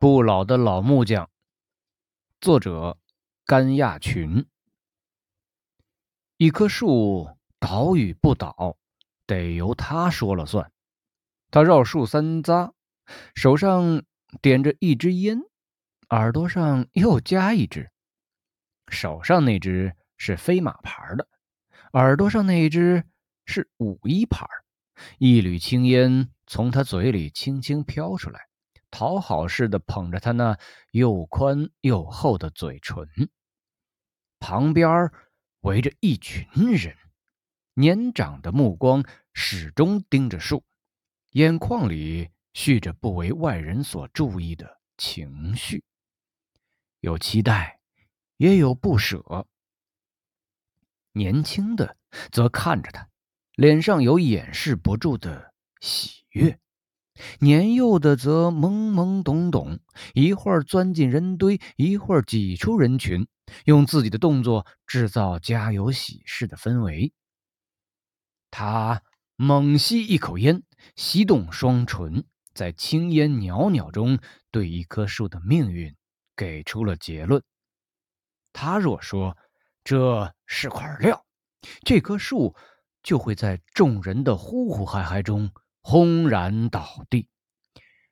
不老的老木匠，作者甘亚群。一棵树倒与不倒，得由他说了算。他绕树三匝，手上点着一支烟，耳朵上又加一支。手上那只是飞马牌的，耳朵上那一只是五一牌。一缕青烟从他嘴里轻轻飘出来。讨好似的捧着他那又宽又厚的嘴唇，旁边围着一群人，年长的目光始终盯着树，眼眶里蓄着不为外人所注意的情绪，有期待，也有不舍。年轻的则看着他，脸上有掩饰不住的喜悦。年幼的则懵懵懂懂，一会儿钻进人堆，一会儿挤出人群，用自己的动作制造家有喜事的氛围。他猛吸一口烟，吸动双唇，在青烟袅袅中，对一棵树的命运给出了结论。他若说这是块料，这棵树就会在众人的呼呼嗨嗨中。轰然倒地。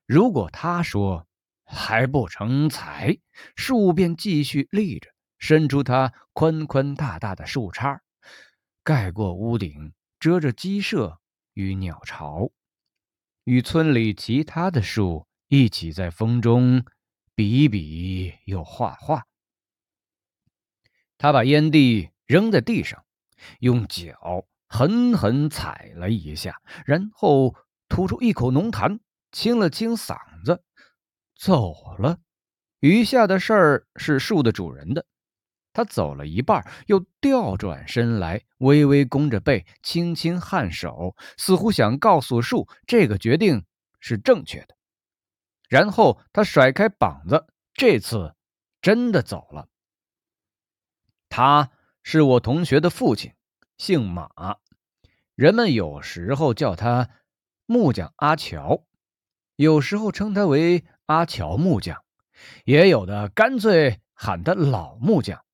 如果他说还不成材，树便继续立着，伸出它宽宽大大的树杈，盖过屋顶，遮着鸡舍与鸟巢，与村里其他的树一起在风中比比又画画。他把烟蒂扔在地上，用脚狠狠踩了一下，然后。吐出一口浓痰，清了清嗓子，走了。余下的事儿是树的主人的。他走了一半，又调转身来，微微弓着背，轻轻颔首，似乎想告诉树这个决定是正确的。然后他甩开膀子，这次真的走了。他是我同学的父亲，姓马，人们有时候叫他。木匠阿乔，有时候称他为阿乔木匠，也有的干脆喊他老木匠。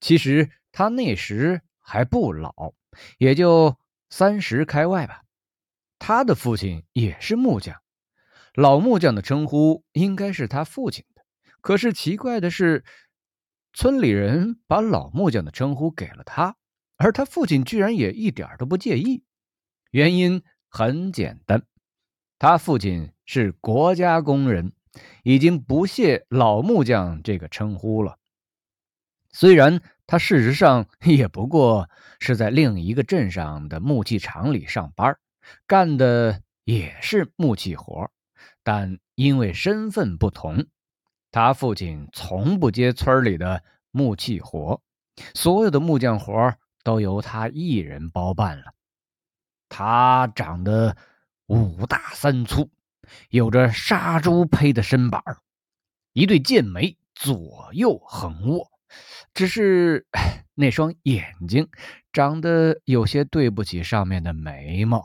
其实他那时还不老，也就三十开外吧。他的父亲也是木匠，老木匠的称呼应该是他父亲的。可是奇怪的是，村里人把老木匠的称呼给了他，而他父亲居然也一点都不介意。原因。很简单，他父亲是国家工人，已经不屑老木匠这个称呼了。虽然他事实上也不过是在另一个镇上的木器厂里上班，干的也是木器活，但因为身份不同，他父亲从不接村里的木器活，所有的木匠活都由他一人包办了。他长得五大三粗，有着杀猪胚的身板一对剑眉左右横卧，只是那双眼睛长得有些对不起上面的眉毛。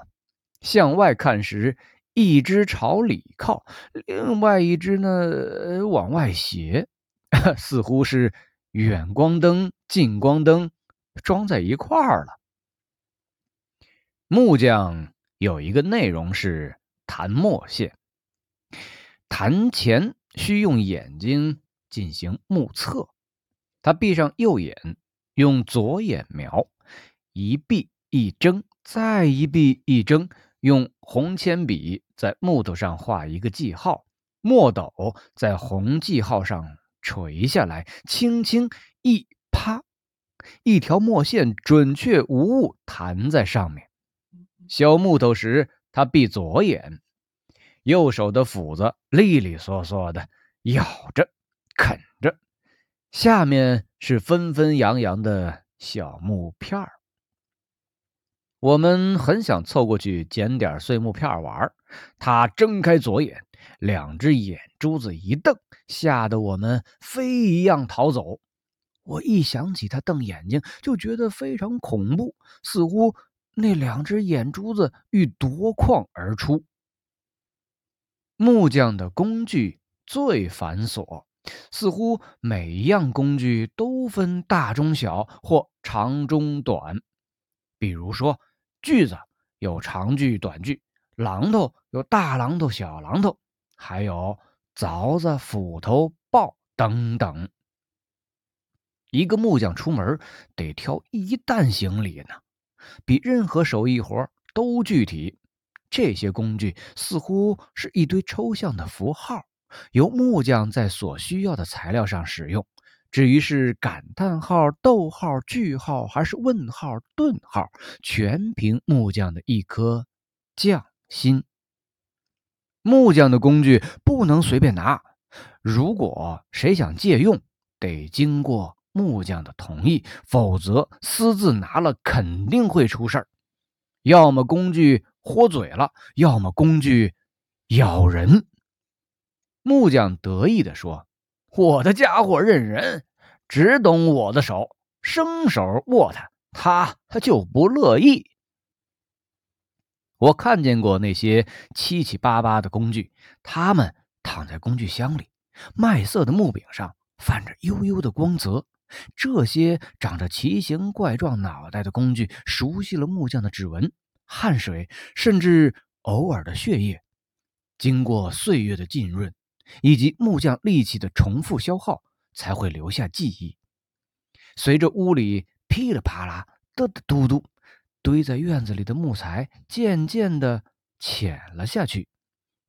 向外看时，一只朝里靠，另外一只呢往外斜，似乎是远光灯、近光灯装在一块儿了。木匠有一个内容是弹墨线，弹前需用眼睛进行目测。他闭上右眼，用左眼瞄，一闭一睁，再一闭一睁，用红铅笔在木头上画一个记号，墨斗在红记号上垂下来，轻轻一啪，一条墨线准确无误弹在上面。削木头时，他闭左眼，右手的斧子利利索索的咬着、啃着，下面是纷纷扬扬的小木片儿。我们很想凑过去捡点碎木片玩，他睁开左眼，两只眼珠子一瞪，吓得我们飞一样逃走。我一想起他瞪眼睛，就觉得非常恐怖，似乎……那两只眼珠子欲夺眶而出。木匠的工具最繁琐，似乎每一样工具都分大、中、小或长、中、短。比如说，锯子有长锯、短锯；榔头有大榔头、小榔头；还有凿子、斧头、刨等等。一个木匠出门得挑一担行李呢，比任何手艺活都具体。这些工具似乎是一堆抽象的符号，由木匠在所需要的材料上使用。至于是感叹号、逗号、句号，还是问号、顿号，全凭木匠的一颗匠心。木匠的工具不能随便拿，如果谁想借用，得经过木匠的同意，否则私自拿了肯定会出事儿。要么工具豁嘴了，要么工具咬人。木匠得意地说。我的家伙认人，只懂我的手，生手握它，他他就不乐意。我看见过那些七七八八的工具，它们躺在工具箱里，麦色的木柄上泛着幽幽的光泽。这些长着奇形怪状脑袋的工具，熟悉了木匠的指纹、汗水，甚至偶尔的血液，经过岁月的浸润。以及木匠力气的重复消耗，才会留下记忆。随着屋里噼里啪啦、嘚嘚嘟嘟堆在院子里的木材渐渐地浅了下去，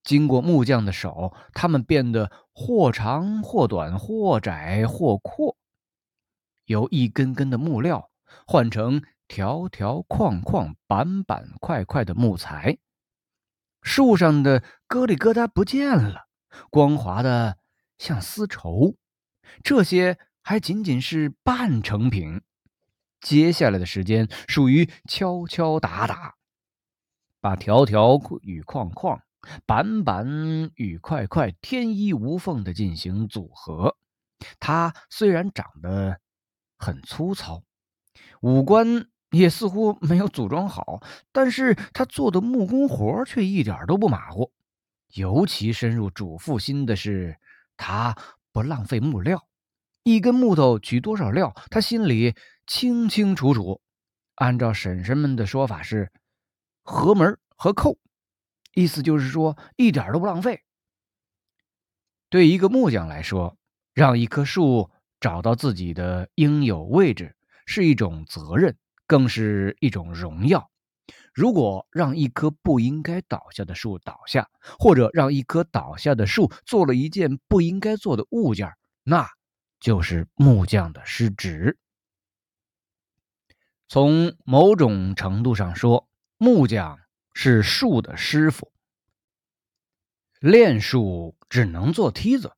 经过木匠的手，它们变得或长或短，或窄或阔，由一根根的木料换成条条框框、板板块块的木材。树上的疙里疙瘩不见了。光滑的像丝绸，这些还仅仅是半成品。接下来的时间属于敲敲打打，把条条与框框、板板与块块天衣无缝的进行组合。它虽然长得很粗糙，五官也似乎没有组装好，但是他做的木工活却一点都不马虎。尤其深入主妇心的是，他不浪费木料，一根木头取多少料，他心里清清楚楚。按照婶婶们的说法是“合门和扣”，意思就是说一点都不浪费。对一个木匠来说，让一棵树找到自己的应有位置是一种责任，更是一种荣耀。如果让一棵不应该倒下的树倒下，或者让一棵倒下的树做了一件不应该做的物件，那就是木匠的失职。从某种程度上说，木匠是树的师傅。炼树只能做梯子，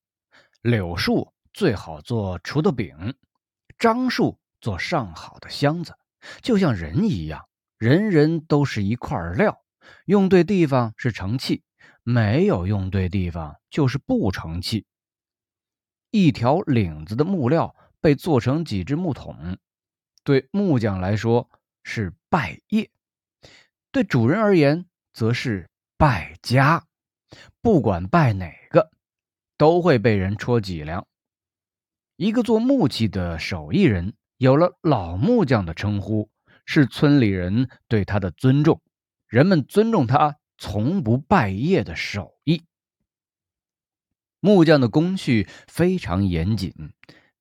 柳树最好做锄头柄，樟树做上好的箱子，就像人一样。人人都是一块料，用对地方是成器，没有用对地方就是不成器。一条领子的木料被做成几只木桶，对木匠来说是败业，对主人而言则是败家。不管败哪个，都会被人戳脊梁。一个做木器的手艺人有了老木匠的称呼。是村里人对他的尊重，人们尊重他从不败业的手艺。木匠的工序非常严谨，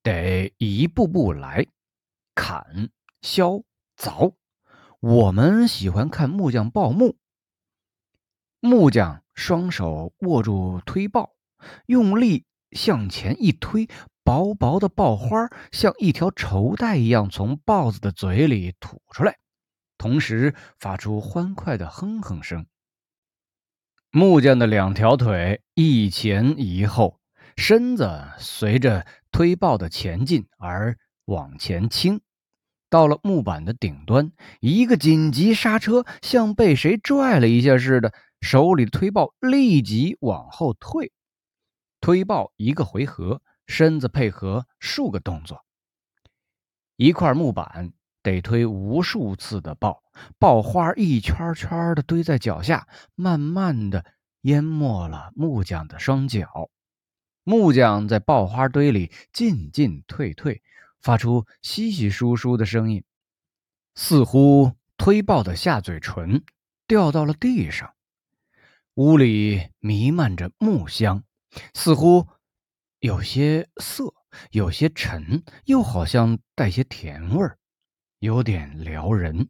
得一步步来，砍、削、凿。我们喜欢看木匠刨木。木匠双手握住推刨，用力向前一推。薄薄的刨花像一条绸带一样从豹子的嘴里吐出来，同时发出欢快的哼哼声。木匠的两条腿一前一后，身子随着推刨的前进而往前倾。到了木板的顶端，一个紧急刹车，像被谁拽了一下似的，手里的推刨立即往后退。推刨一个回合。身子配合数个动作，一块木板得推无数次的刨，刨花一圈圈的堆在脚下，慢慢的淹没了木匠的双脚。木匠在爆花堆里进进退退，发出稀稀疏疏的声音，似乎推爆的下嘴唇掉到了地上。屋里弥漫着木香，似乎有些涩，有些沉，又好像带些甜味儿，有点撩人。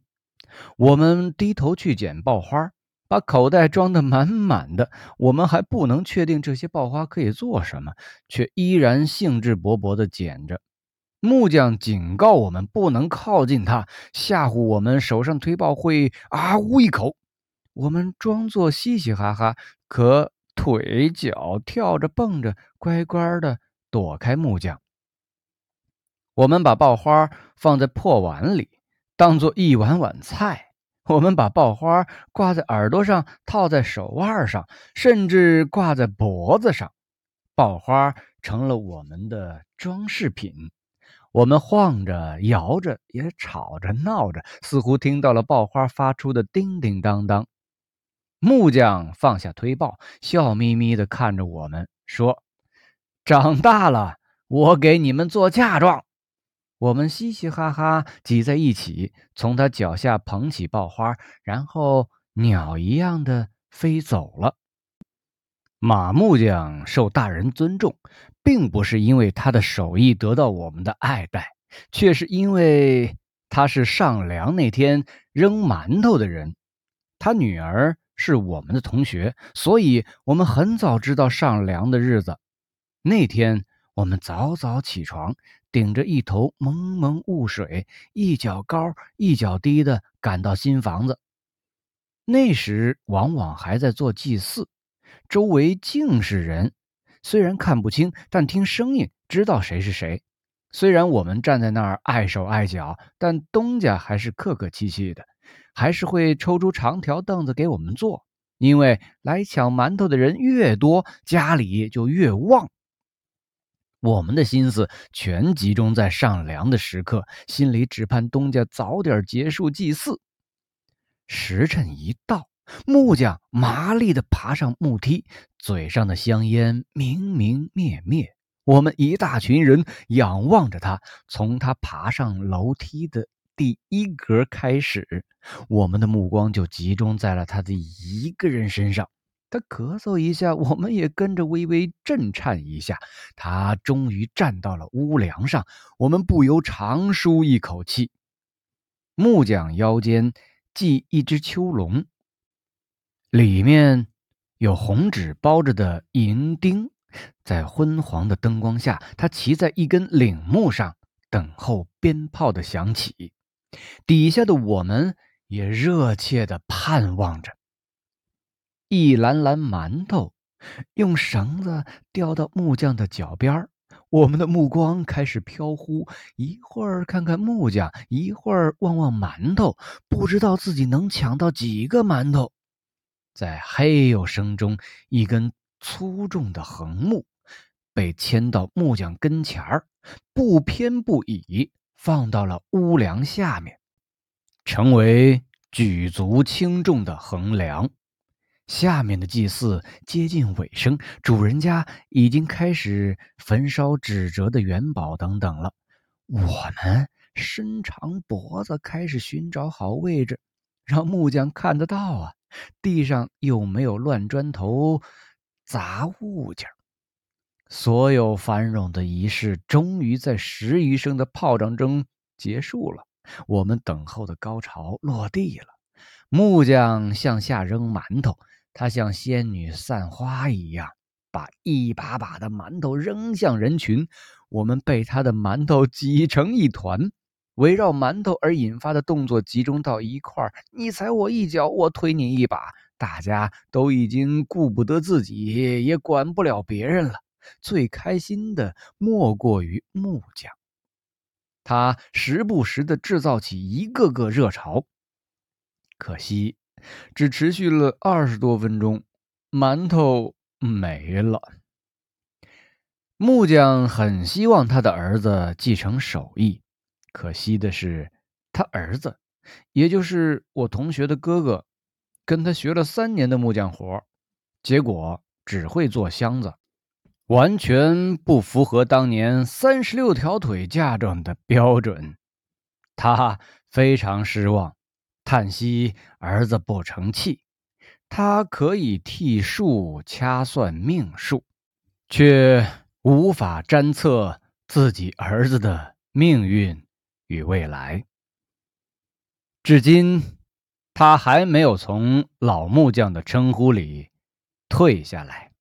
我们低头去捡爆花。把口袋装得满满的，我们还不能确定这些爆花可以做什么，却依然兴致勃勃地捡着。木匠警告我们不能靠近它，吓唬我们手上推爆会啊呜一口。我们装作嘻嘻哈哈，可腿脚跳着蹦着，乖乖的躲开木匠。我们把爆花放在破碗里，当做一碗碗菜。我们把爆花挂在耳朵上，套在手腕上，甚至挂在脖子上。爆花成了我们的装饰品。我们晃着、摇着，也吵着、闹着，似乎听到了爆花发出的叮叮当当。木匠放下推报，笑眯眯地看着我们，说：“长大了，我给你们做嫁妆。”我们嘻嘻哈哈挤在一起，从他脚下捧起爆花，然后鸟一样的飞走了。马木匠受大人尊重，并不是因为他的手艺得到我们的爱戴，却是因为他是上梁那天扔馒头的人。他女儿是我们的同学，所以我们很早知道上梁的日子。那天我们早早起床。顶着一头蒙蒙雾水，一脚高一脚低的赶到新房子。那时往往还在做祭祀，周围尽是人。虽然看不清，但听声音知道谁是谁。虽然我们站在那儿碍手碍脚，但东家还是客客气气的，还是会抽出长条凳子给我们坐。因为来抢馒头的人越多，家里就越旺。我们的心思全集中在上梁的时刻，心里只盼东家早点结束祭祀。时辰一到，木匠麻利地爬上木梯，嘴上的香烟明明灭灭。我们一大群人仰望着他，从他爬上楼梯的第一格开始，我们的目光就集中在了他的一个人身上。他咳嗽一下，我们也跟着微微震颤一下。他终于站到了屋梁上，我们不由长舒一口气。木匠腰间系一只秋笼，里面有红纸包着的银钉，在昏黄的灯光下，他骑在一根领木上，等候鞭炮的响起。底下的我们也热切地盼望着。一篮篮馒头用绳子吊到木匠的脚边我们的目光开始飘忽，一会儿看看木匠，一会儿望望馒头，不知道自己能抢到几个馒头。在嘿呦声中，一根粗重的横木被牵到木匠跟前儿，不偏不倚放到了屋梁下面，成为举足轻重的横梁。下面的祭祀接近尾声，主人家已经开始焚烧纸折的元宝等等了。我们伸长脖子，开始寻找好位置，让木匠看得到啊！地上又没有乱砖头、杂物件。所有繁荣的仪式终于在十余声的炮仗中结束了，我们等候的高潮落地了。木匠向下扔馒头。他像仙女散花一样，把一把把的馒头扔向人群。我们被他的馒头挤成一团，围绕馒头而引发的动作集中到一块儿。你踩我一脚，我推你一把，大家都已经顾不得自己，也管不了别人了。最开心的莫过于木匠，他时不时的制造起一个个热潮。可惜。只持续了二十多分钟，馒头没了。木匠很希望他的儿子继承手艺，可惜的是，他儿子，也就是我同学的哥哥，跟他学了三年的木匠活，结果只会做箱子。完全不符合当年三十六条腿嫁妆的标准。他非常失望，叹息儿子不成器。他可以替树掐算命数，却无法占测自己儿子的命运与未来。至今，他还没有从老木匠的称呼里退下来。